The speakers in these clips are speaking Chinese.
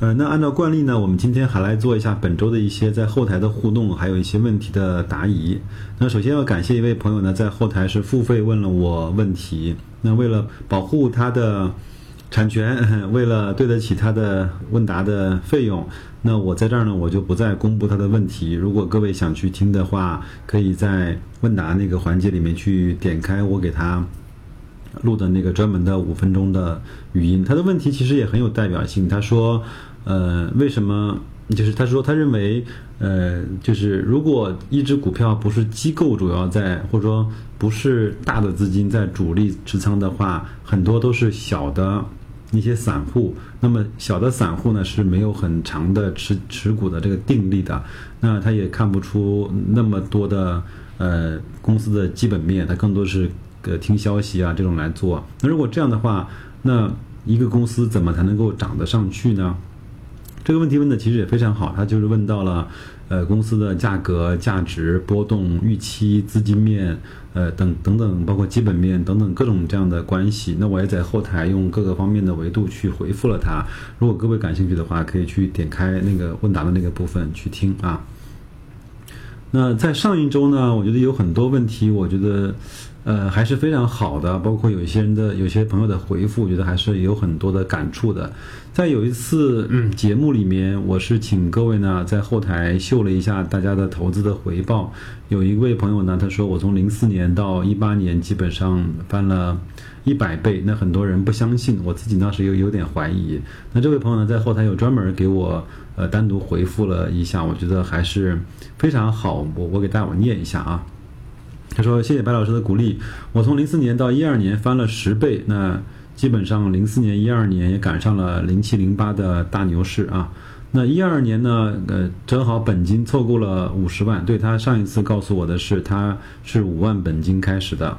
呃，那按照惯例呢，我们今天还来做一下本周的一些在后台的互动，还有一些问题的答疑。那首先要感谢一位朋友呢，在后台是付费问了我问题。那为了保护他的产权，为了对得起他的问答的费用，那我在这儿呢，我就不再公布他的问题。如果各位想去听的话，可以在问答那个环节里面去点开我给他。录的那个专门的五分钟的语音，他的问题其实也很有代表性。他说：“呃，为什么？就是他说他认为，呃，就是如果一只股票不是机构主要在，或者说不是大的资金在主力持仓的话，很多都是小的一些散户。那么小的散户呢是没有很长的持持股的这个定力的。那他也看不出那么多的呃公司的基本面，他更多是。”呃听消息啊，这种来做。那如果这样的话，那一个公司怎么才能够涨得上去呢？这个问题问的其实也非常好，他就是问到了，呃，公司的价格、价值波动、预期、资金面，呃，等等等，包括基本面等等各种这样的关系。那我也在后台用各个方面的维度去回复了他。如果各位感兴趣的话，可以去点开那个问答的那个部分去听啊。那在上一周呢，我觉得有很多问题，我觉得。呃，还是非常好的，包括有一些人的、有些朋友的回复，我觉得还是有很多的感触的。在有一次节目里面，我是请各位呢在后台秀了一下大家的投资的回报。有一位朋友呢，他说我从零四年到一八年基本上翻了一百倍，那很多人不相信，我自己当时有有点怀疑。那这位朋友呢，在后台有专门给我呃单独回复了一下，我觉得还是非常好。我我给大伙念一下啊。他说：“谢谢白老师的鼓励，我从零四年到一二年翻了十倍，那基本上零四年、一二年也赶上了零七、零八的大牛市啊。那一二年呢，呃，正好本金凑够了五十万。对他上一次告诉我的是，他是五万本金开始的。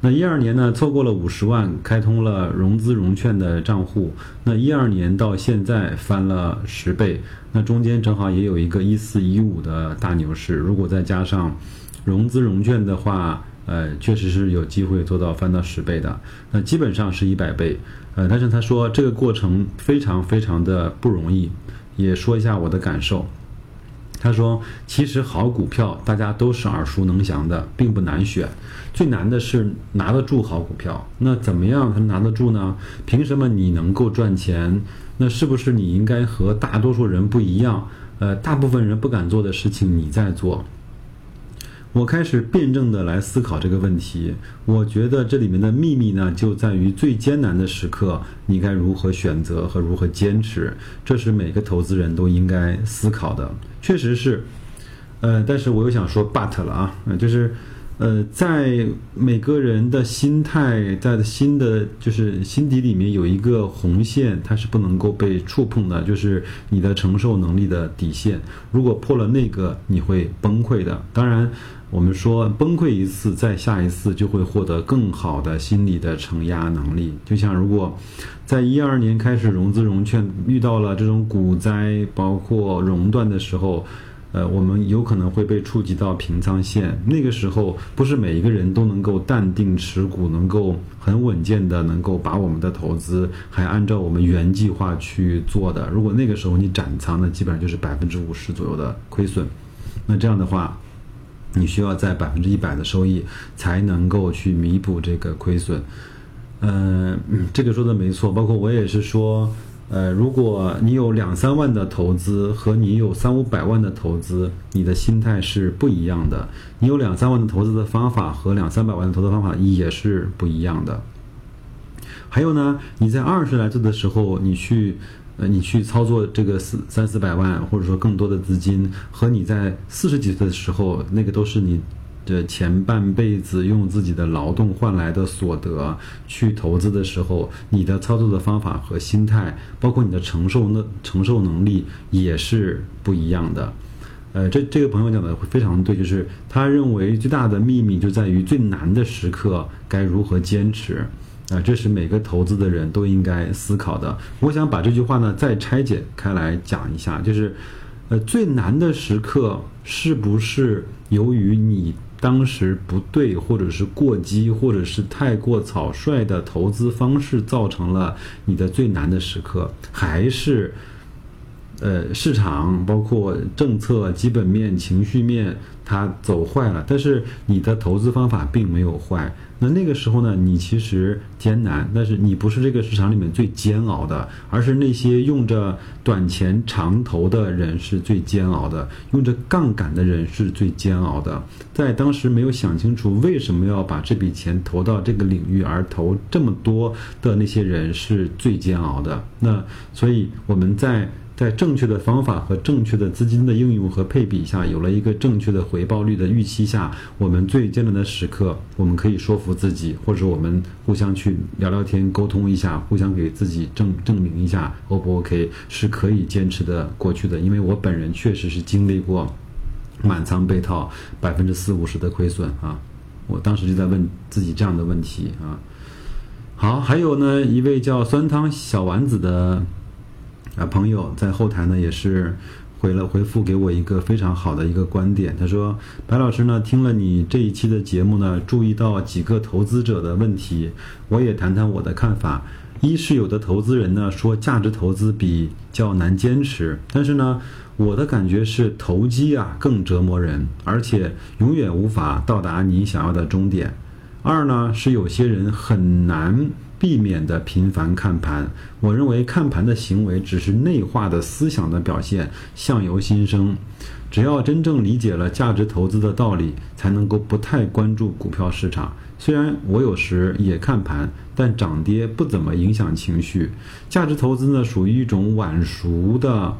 那一二年呢，凑够了五十万，开通了融资融券的账户。那一二年到现在翻了十倍，那中间正好也有一个一四一五的大牛市，如果再加上。”融资融券的话，呃，确实是有机会做到翻到十倍的，那基本上是一百倍，呃，但是他说这个过程非常非常的不容易，也说一下我的感受。他说，其实好股票大家都是耳熟能详的，并不难选，最难的是拿得住好股票。那怎么样才能拿得住呢？凭什么你能够赚钱？那是不是你应该和大多数人不一样？呃，大部分人不敢做的事情你在做。我开始辩证的来思考这个问题，我觉得这里面的秘密呢，就在于最艰难的时刻，你该如何选择和如何坚持，这是每个投资人都应该思考的。确实是，呃，但是我又想说 but 了啊，就是。呃，在每个人的心态，在心的，就是心底里面有一个红线，它是不能够被触碰的，就是你的承受能力的底线。如果破了那个，你会崩溃的。当然，我们说崩溃一次，再下一次就会获得更好的心理的承压能力。就像如果在一二年开始融资融券，遇到了这种股灾，包括熔断的时候。呃，我们有可能会被触及到平仓线，那个时候不是每一个人都能够淡定持股，能够很稳健的能够把我们的投资还按照我们原计划去做的。如果那个时候你斩仓，那基本上就是百分之五十左右的亏损。那这样的话，你需要在百分之一百的收益才能够去弥补这个亏损。嗯，这个说的没错，包括我也是说。呃，如果你有两三万的投资和你有三五百万的投资，你的心态是不一样的。你有两三万的投资的方法和两三百万的投资方法也是不一样的。还有呢，你在二十来岁的时候，你去呃，你去操作这个四三四百万或者说更多的资金，和你在四十几岁的时候，那个都是你。的前半辈子用自己的劳动换来的所得去投资的时候，你的操作的方法和心态，包括你的承受能承受能力也是不一样的。呃，这这个朋友讲的非常对，就是他认为最大的秘密就在于最难的时刻该如何坚持。啊，这是每个投资的人都应该思考的。我想把这句话呢再拆解开来讲一下，就是，呃，最难的时刻是不是由于你当时不对，或者是过激，或者是太过草率的投资方式造成了你的最难的时刻，还是，呃，市场包括政策、基本面、情绪面它走坏了，但是你的投资方法并没有坏。那那个时候呢，你其实艰难，但是你不是这个市场里面最煎熬的，而是那些用着短钱长投的人是最煎熬的，用着杠杆的人是最煎熬的。在当时没有想清楚为什么要把这笔钱投到这个领域而投这么多的那些人是最煎熬的。那所以我们在。在正确的方法和正确的资金的应用和配比下，有了一个正确的回报率的预期下，我们最艰难的时刻，我们可以说服自己，或者我们互相去聊聊天、沟通一下，互相给自己证证明一下，O 不 OK 是可以坚持的过去的。因为我本人确实是经历过满仓被套、百分之四五十的亏损啊，我当时就在问自己这样的问题啊。好，还有呢，一位叫酸汤小丸子的。啊，朋友在后台呢也是回了回复给我一个非常好的一个观点。他说：“白老师呢，听了你这一期的节目呢，注意到几个投资者的问题，我也谈谈我的看法。一是有的投资人呢说价值投资比较难坚持，但是呢，我的感觉是投机啊更折磨人，而且永远无法到达你想要的终点。二呢是有些人很难。”避免的频繁看盘，我认为看盘的行为只是内化的思想的表现，相由心生。只要真正理解了价值投资的道理，才能够不太关注股票市场。虽然我有时也看盘，但涨跌不怎么影响情绪。价值投资呢，属于一种晚熟的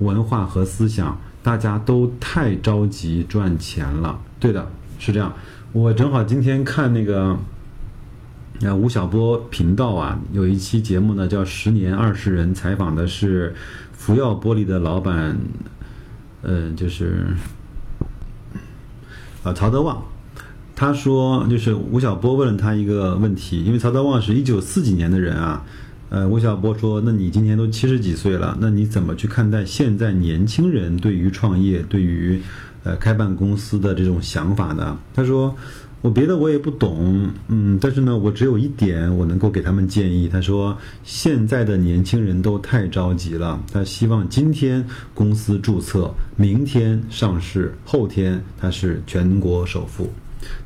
文化和思想，大家都太着急赚钱了。对的，是这样。我正好今天看那个。那吴晓波频道啊，有一期节目呢，叫《十年二十人》，采访的是福耀玻璃的老板，呃，就是啊曹德旺。他说，就是吴晓波问了他一个问题，因为曹德旺是一九四几年的人啊，呃，吴晓波说，那你今年都七十几岁了，那你怎么去看待现在年轻人对于创业、对于呃开办公司的这种想法呢？他说。我别的我也不懂，嗯，但是呢，我只有一点我能够给他们建议。他说，现在的年轻人都太着急了，他希望今天公司注册，明天上市，后天他是全国首富。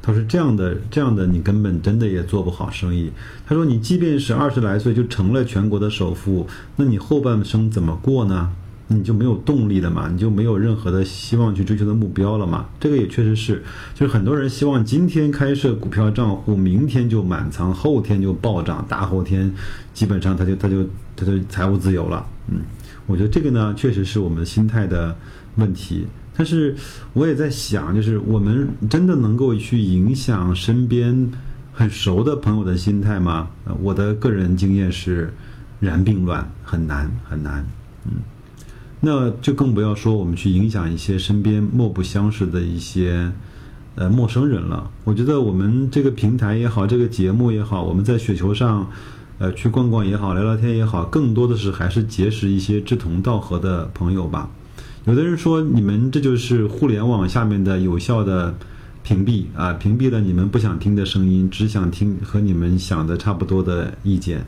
他说这样的这样的你根本真的也做不好生意。他说你即便是二十来岁就成了全国的首富，那你后半生怎么过呢？你就没有动力了嘛？你就没有任何的希望去追求的目标了嘛？这个也确实是，就是很多人希望今天开设股票账户，明天就满仓，后天就暴涨，大后天基本上他就他就他就财务自由了。嗯，我觉得这个呢，确实是我们心态的问题。但是我也在想，就是我们真的能够去影响身边很熟的朋友的心态吗？我的个人经验是，然并卵，很难很难。嗯。那就更不要说我们去影响一些身边莫不相识的一些呃陌生人了。我觉得我们这个平台也好，这个节目也好，我们在雪球上呃去逛逛也好，聊聊天也好，更多的是还是结识一些志同道合的朋友吧。有的人说你们这就是互联网下面的有效的屏蔽啊，屏蔽了你们不想听的声音，只想听和你们想的差不多的意见。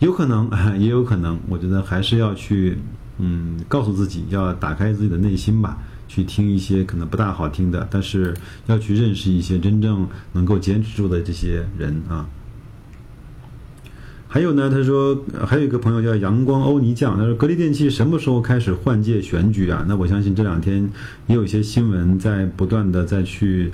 有可能，也有可能，我觉得还是要去。嗯，告诉自己要打开自己的内心吧，去听一些可能不大好听的，但是要去认识一些真正能够坚持住的这些人啊。还有呢，他说还有一个朋友叫阳光欧尼酱，他说格力电器什么时候开始换届选举啊？那我相信这两天也有一些新闻在不断的再去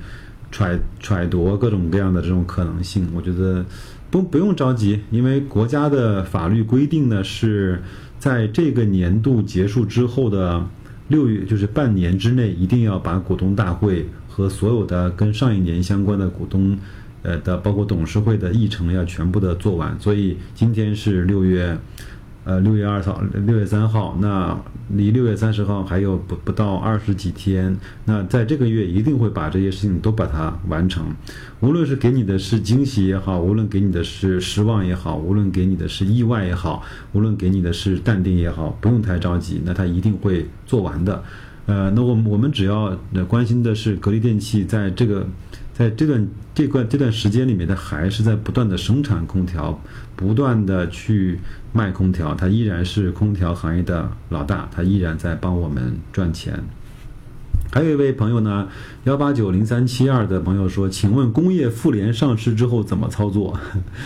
揣揣度各种各样的这种可能性。我觉得不不用着急，因为国家的法律规定呢是。在这个年度结束之后的六月，就是半年之内，一定要把股东大会和所有的跟上一年相关的股东，呃的包括董事会的议程要全部的做完。所以今天是六月呃，六月二号、六月三号，那离六月三十号还有不不到二十几天。那在这个月一定会把这些事情都把它完成，无论是给你的是惊喜也好，无论给你的是失望也好，无论给你的是意外也好，无论给你的是淡定也好，不用太着急，那他一定会做完的。呃，那我们我们只要关心的是格力电器在这个。在这段这段这段时间里面，它还是在不断的生产空调，不断的去卖空调，它依然是空调行业的老大，它依然在帮我们赚钱。还有一位朋友呢，幺八九零三七二的朋友说：“请问工业妇联上市之后怎么操作？”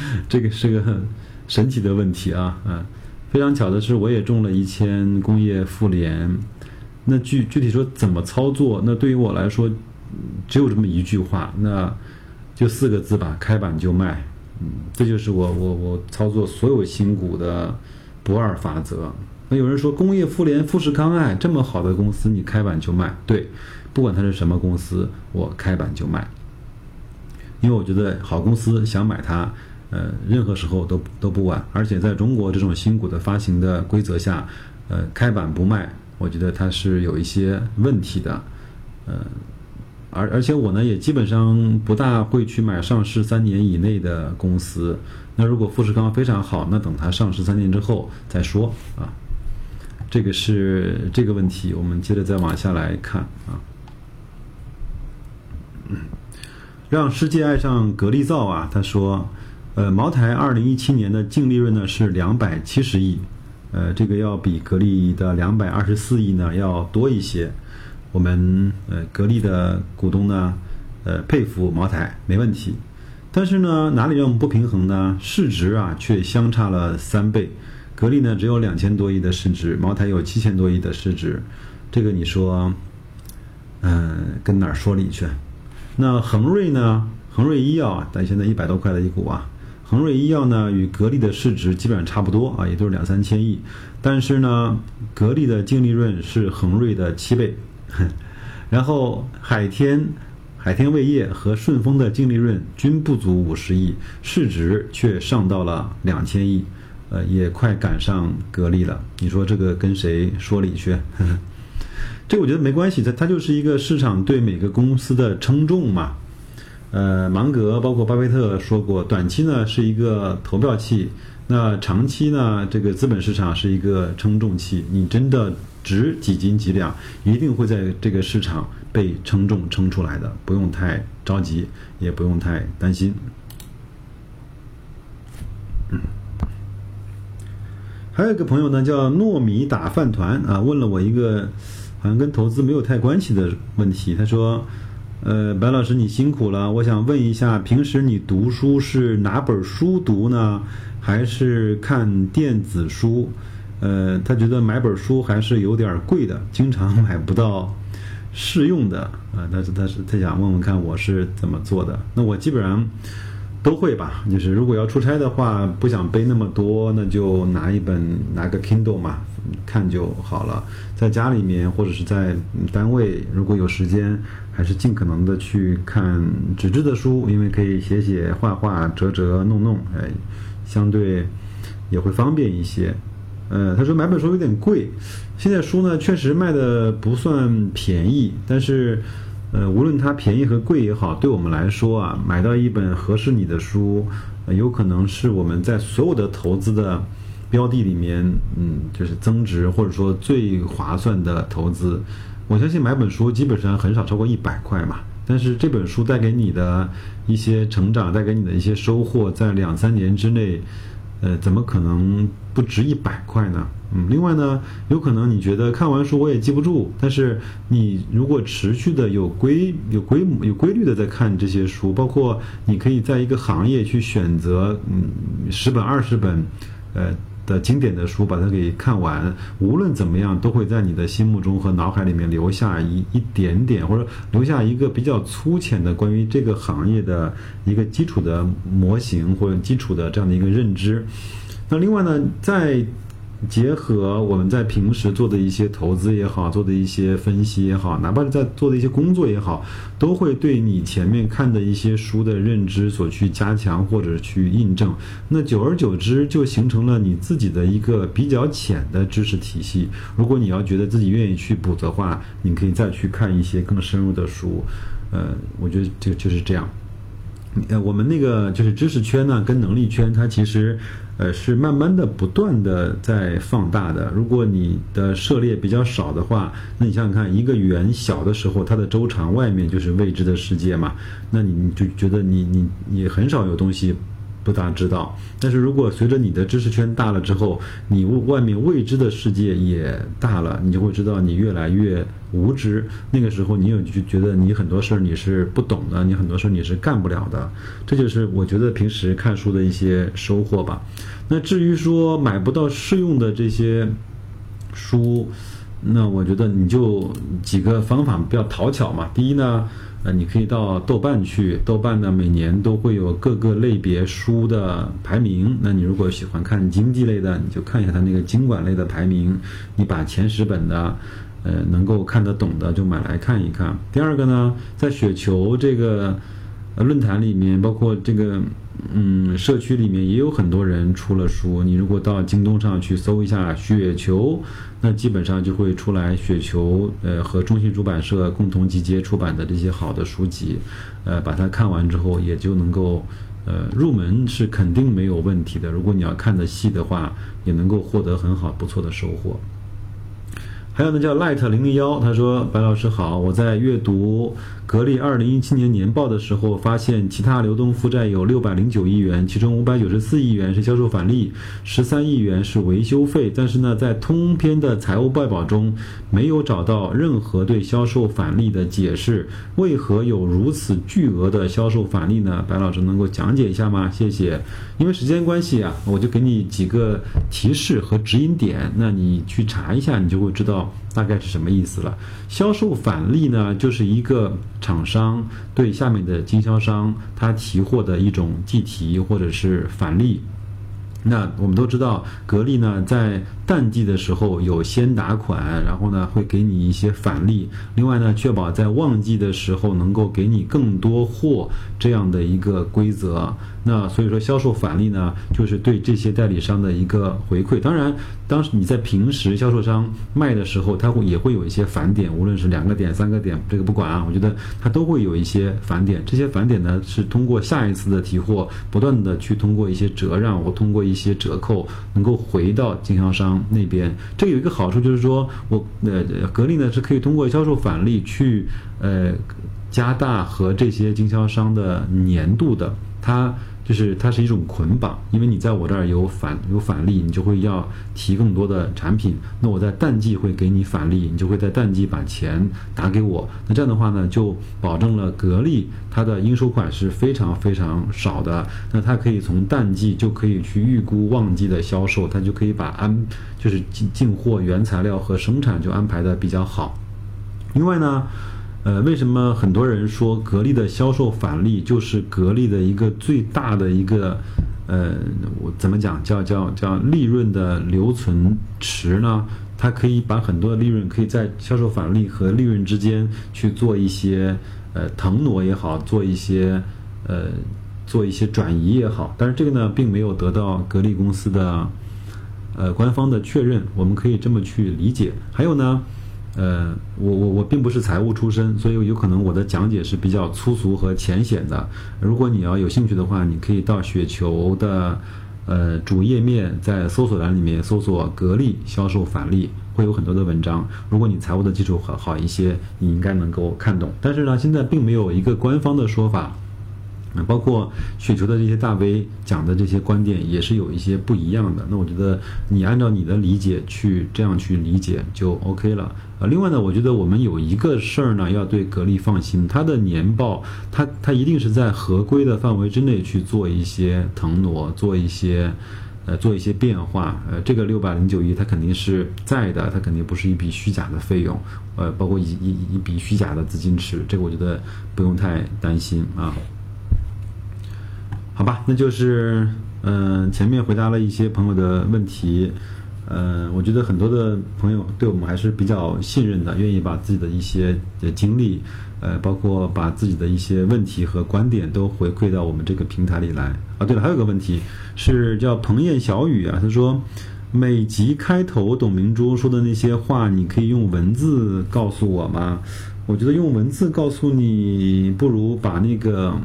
这个是个很神奇的问题啊，嗯，非常巧的是，我也中了一千工业妇联。那具具体说怎么操作？那对于我来说。只有这么一句话，那就四个字吧，开板就卖。嗯，这就是我我我操作所有新股的不二法则。那有人说工业妇联、富士康哎，这么好的公司，你开板就卖？对，不管它是什么公司，我开板就卖。因为我觉得好公司想买它，呃，任何时候都都不晚。而且在中国这种新股的发行的规则下，呃，开板不卖，我觉得它是有一些问题的，呃。而而且我呢也基本上不大会去买上市三年以内的公司。那如果富士康非常好，那等它上市三年之后再说啊。这个是这个问题，我们接着再往下来看啊。让世界爱上格力造啊，他说，呃，茅台二零一七年的净利润呢是两百七十亿，呃，这个要比格力的两百二十四亿呢要多一些。我们呃格力的股东呢，呃佩服茅台没问题，但是呢哪里让我们不平衡呢？市值啊却相差了三倍，格力呢只有两千多亿的市值，茅台有七千多亿的市值，这个你说，嗯跟哪儿说理去？那恒瑞呢？恒瑞医药啊，但现在一百多块的一股啊，恒瑞医药呢与格力的市值基本上差不多啊，也就是两三千亿，但是呢格力的净利润是恒瑞的七倍。然后海天、海天味业和顺丰的净利润均不足五十亿，市值却上到了两千亿，呃，也快赶上格力了。你说这个跟谁说理去？这我觉得没关系，它它就是一个市场对每个公司的称重嘛。呃，芒格包括巴菲特说过，短期呢是一个投票器，那长期呢这个资本市场是一个称重器。你真的。值几斤几两，一定会在这个市场被称重称出来的，不用太着急，也不用太担心。还有一个朋友呢，叫糯米打饭团啊，问了我一个好像跟投资没有太关系的问题。他说：“呃，白老师你辛苦了，我想问一下，平时你读书是拿本书读呢，还是看电子书？”呃，他觉得买本书还是有点贵的，经常买不到适用的啊。但是他是他想问问看我是怎么做的。那我基本上都会吧，就是如果要出差的话，不想背那么多，那就拿一本拿个 Kindle 嘛，看就好了。在家里面或者是在单位，如果有时间，还是尽可能的去看纸质的书，因为可以写写、画画、折折、弄弄，哎，相对也会方便一些。呃，他说买本书有点贵，现在书呢确实卖的不算便宜，但是，呃，无论它便宜和贵也好，对我们来说啊，买到一本合适你的书，有可能是我们在所有的投资的标的里面，嗯，就是增值或者说最划算的投资。我相信买本书基本上很少超过一百块嘛，但是这本书带给你的一些成长，带给你的一些收获，在两三年之内。呃，怎么可能不值一百块呢？嗯，另外呢，有可能你觉得看完书我也记不住，但是你如果持续的有规、有规、有规律的在看这些书，包括你可以在一个行业去选择，嗯，十本、二十本，呃。的经典的书，把它给看完，无论怎么样，都会在你的心目中和脑海里面留下一一点点，或者留下一个比较粗浅的关于这个行业的一个基础的模型或者基础的这样的一个认知。那另外呢，在结合我们在平时做的一些投资也好，做的一些分析也好，哪怕是在做的一些工作也好，都会对你前面看的一些书的认知所去加强或者去印证。那久而久之，就形成了你自己的一个比较浅的知识体系。如果你要觉得自己愿意去补的话，你可以再去看一些更深入的书。呃，我觉得就就是这样。呃，我们那个就是知识圈呢，跟能力圈，它其实，呃，是慢慢的、不断的在放大的。如果你的涉猎比较少的话，那你想想看，一个圆小的时候，它的周长外面就是未知的世界嘛，那你就觉得你你你很少有东西。不大知道，但是如果随着你的知识圈大了之后，你外面未知的世界也大了，你就会知道你越来越无知。那个时候，你有就觉得你很多事儿你是不懂的，你很多事儿你是干不了的。这就是我觉得平时看书的一些收获吧。那至于说买不到适用的这些书，那我觉得你就几个方法比较讨巧嘛。第一呢。呃，你可以到豆瓣去，豆瓣呢每年都会有各个类别书的排名。那你如果喜欢看经济类的，你就看一下它那个经管类的排名，你把前十本的，呃，能够看得懂的就买来看一看。第二个呢，在雪球这个论坛里面，包括这个。嗯，社区里面也有很多人出了书。你如果到京东上去搜一下“雪球”，那基本上就会出来雪球呃和中信出版社共同集结出版的这些好的书籍，呃，把它看完之后，也就能够呃入门是肯定没有问题的。如果你要看的细的话，也能够获得很好不错的收获。还有呢，叫 Light 零零幺，他说：“白老师好，我在阅读。”格力二零一七年年报的时候，发现其他流动负债有六百零九亿元，其中五百九十四亿元是销售返利，十三亿元是维修费。但是呢，在通篇的财务报表中，没有找到任何对销售返利的解释。为何有如此巨额的销售返利呢？白老师能够讲解一下吗？谢谢。因为时间关系啊，我就给你几个提示和指引点，那你去查一下，你就会知道。大概是什么意思了？销售返利呢，就是一个厂商对下面的经销商他提货的一种计提或者是返利。那我们都知道，格力呢在淡季的时候有先打款，然后呢会给你一些返利。另外呢，确保在旺季的时候能够给你更多货这样的一个规则。那所以说，销售返利呢，就是对这些代理商的一个回馈。当然，当时你在平时销售商卖的时候，他会也会有一些返点，无论是两个点、三个点，这个不管啊，我觉得他都会有一些返点。这些返点呢，是通过下一次的提货，不断的去通过一些折让或通过一些折扣，能够回到经销商那边。这有一个好处就是说，我呃格力呢是可以通过销售返利去呃加大和这些经销商的年度的，它。就是它是一种捆绑，因为你在我这儿有返有返利，你就会要提更多的产品。那我在淡季会给你返利，你就会在淡季把钱打给我。那这样的话呢，就保证了格力它的应收款是非常非常少的。那它可以从淡季就可以去预估旺季的销售，它就可以把安就是进进货原材料和生产就安排的比较好。另外呢。呃，为什么很多人说格力的销售返利就是格力的一个最大的一个，呃，我怎么讲叫叫叫利润的留存池呢？它可以把很多的利润可以在销售返利和利润之间去做一些呃腾挪也好，做一些呃做一些转移也好。但是这个呢，并没有得到格力公司的呃官方的确认，我们可以这么去理解。还有呢？呃，我我我并不是财务出身，所以有可能我的讲解是比较粗俗和浅显的。如果你要有兴趣的话，你可以到雪球的呃主页面，在搜索栏里面搜索“格力销售返利”，会有很多的文章。如果你财务的基础好好一些，你应该能够看懂。但是呢，现在并没有一个官方的说法。包括雪球的这些大 V 讲的这些观点也是有一些不一样的。那我觉得你按照你的理解去这样去理解就 OK 了。呃，另外呢，我觉得我们有一个事儿呢要对格力放心，它的年报它它一定是在合规的范围之内去做一些腾挪，做一些呃做一些变化。呃，这个六百零九亿它肯定是在的，它肯定不是一笔虚假的费用。呃，包括一一一笔虚假的资金池，这个我觉得不用太担心啊。好吧，那就是嗯，前面回答了一些朋友的问题，呃，我觉得很多的朋友对我们还是比较信任的，愿意把自己的一些经历，呃，包括把自己的一些问题和观点都回馈到我们这个平台里来。啊，对了，还有个问题是叫彭燕小雨啊，他说每集开头董明珠说的那些话，你可以用文字告诉我吗？我觉得用文字告诉你，不如把那个。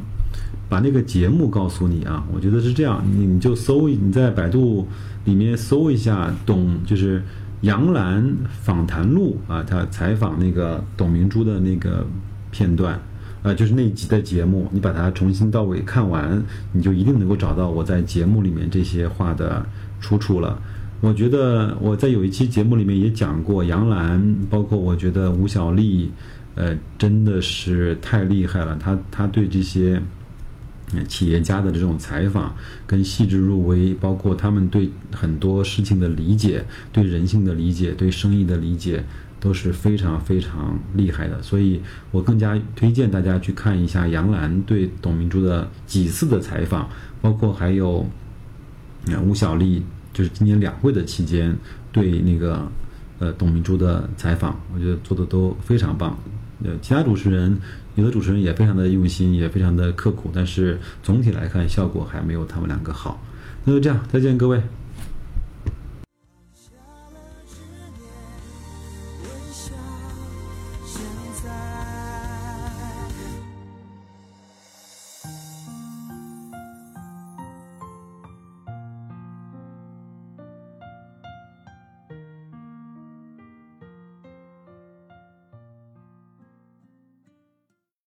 把那个节目告诉你啊，我觉得是这样，你你就搜，你在百度里面搜一下董，就是杨澜访谈录啊，他采访那个董明珠的那个片段，呃，就是那集的节目，你把它从新到尾看完，你就一定能够找到我在节目里面这些话的出处了。我觉得我在有一期节目里面也讲过杨澜，包括我觉得吴小莉，呃，真的是太厉害了，她她对这些。企业家的这种采访跟细致入微，包括他们对很多事情的理解、对人性的理解、对生意的理解，都是非常非常厉害的。所以我更加推荐大家去看一下杨澜对董明珠的几次的采访，包括还有吴小莉，就是今年两会的期间对那个呃董明珠的采访，我觉得做的都非常棒。呃，其他主持人。有的主持人也非常的用心，也非常的刻苦，但是总体来看效果还没有他们两个好。那就这样，再见各位。